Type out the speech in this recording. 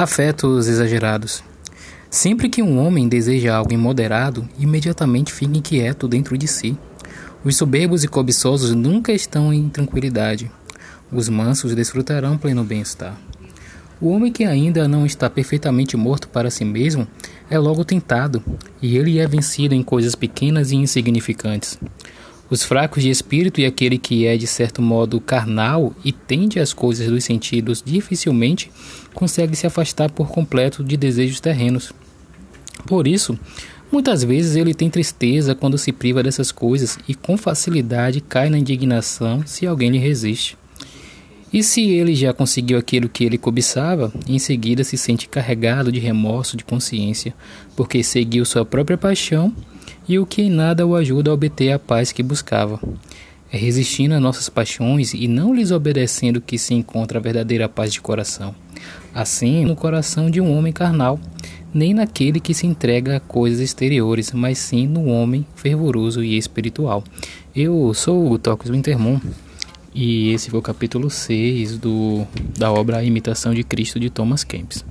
Afetos exagerados. Sempre que um homem deseja algo imoderado, imediatamente fica inquieto dentro de si. Os soberbos e cobiçosos nunca estão em tranquilidade. Os mansos desfrutarão pleno bem-estar. O homem que ainda não está perfeitamente morto para si mesmo é logo tentado, e ele é vencido em coisas pequenas e insignificantes. Os fracos de espírito e aquele que é de certo modo carnal e tende às coisas dos sentidos dificilmente consegue se afastar por completo de desejos terrenos. Por isso, muitas vezes ele tem tristeza quando se priva dessas coisas e com facilidade cai na indignação se alguém lhe resiste. E se ele já conseguiu aquilo que ele cobiçava, em seguida se sente carregado de remorso de consciência, porque seguiu sua própria paixão e o que em nada o ajuda a obter a paz que buscava. É resistindo a nossas paixões e não lhes obedecendo que se encontra a verdadeira paz de coração. Assim, no coração de um homem carnal, nem naquele que se entrega a coisas exteriores, mas sim no homem fervoroso e espiritual. Eu sou o Tocos Wintermon e esse foi o capítulo 6 do, da obra A Imitação de Cristo de Thomas Kempis.